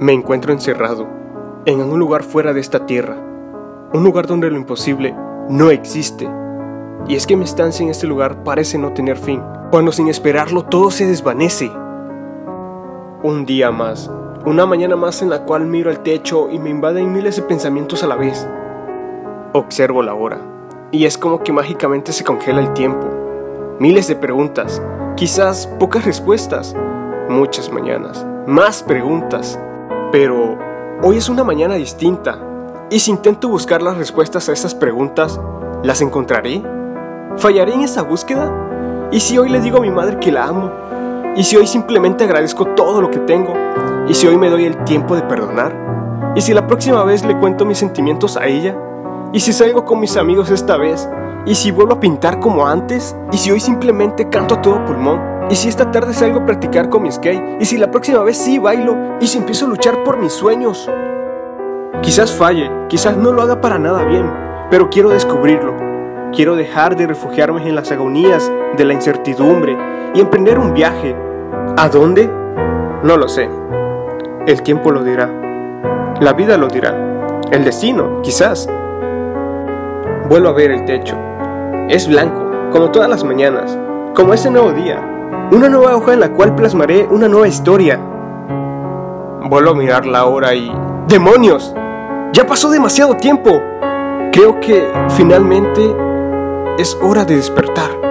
Me encuentro encerrado, en un lugar fuera de esta tierra, un lugar donde lo imposible no existe. Y es que mi estancia en este lugar parece no tener fin, cuando sin esperarlo todo se desvanece. Un día más, una mañana más en la cual miro al techo y me invaden miles de pensamientos a la vez. Observo la hora, y es como que mágicamente se congela el tiempo. Miles de preguntas, quizás pocas respuestas, muchas mañanas, más preguntas. Pero hoy es una mañana distinta, y si intento buscar las respuestas a esas preguntas, ¿las encontraré? ¿Fallaré en esa búsqueda? ¿Y si hoy le digo a mi madre que la amo? ¿Y si hoy simplemente agradezco todo lo que tengo? ¿Y si hoy me doy el tiempo de perdonar? ¿Y si la próxima vez le cuento mis sentimientos a ella? ¿Y si salgo con mis amigos esta vez? ¿Y si vuelvo a pintar como antes? ¿Y si hoy simplemente canto a todo pulmón? ¿Y si esta tarde salgo a practicar con mi skate? ¿Y si la próxima vez sí bailo? ¿Y si empiezo a luchar por mis sueños? Quizás falle, quizás no lo haga para nada bien, pero quiero descubrirlo. Quiero dejar de refugiarme en las agonías de la incertidumbre y emprender un viaje. ¿A dónde? No lo sé. El tiempo lo dirá. La vida lo dirá. El destino, quizás. Vuelvo a ver el techo. Es blanco, como todas las mañanas, como ese nuevo día. Una nueva hoja en la cual plasmaré una nueva historia. Vuelvo a mirar la hora y... ¡Demonios! Ya pasó demasiado tiempo. Creo que finalmente es hora de despertar.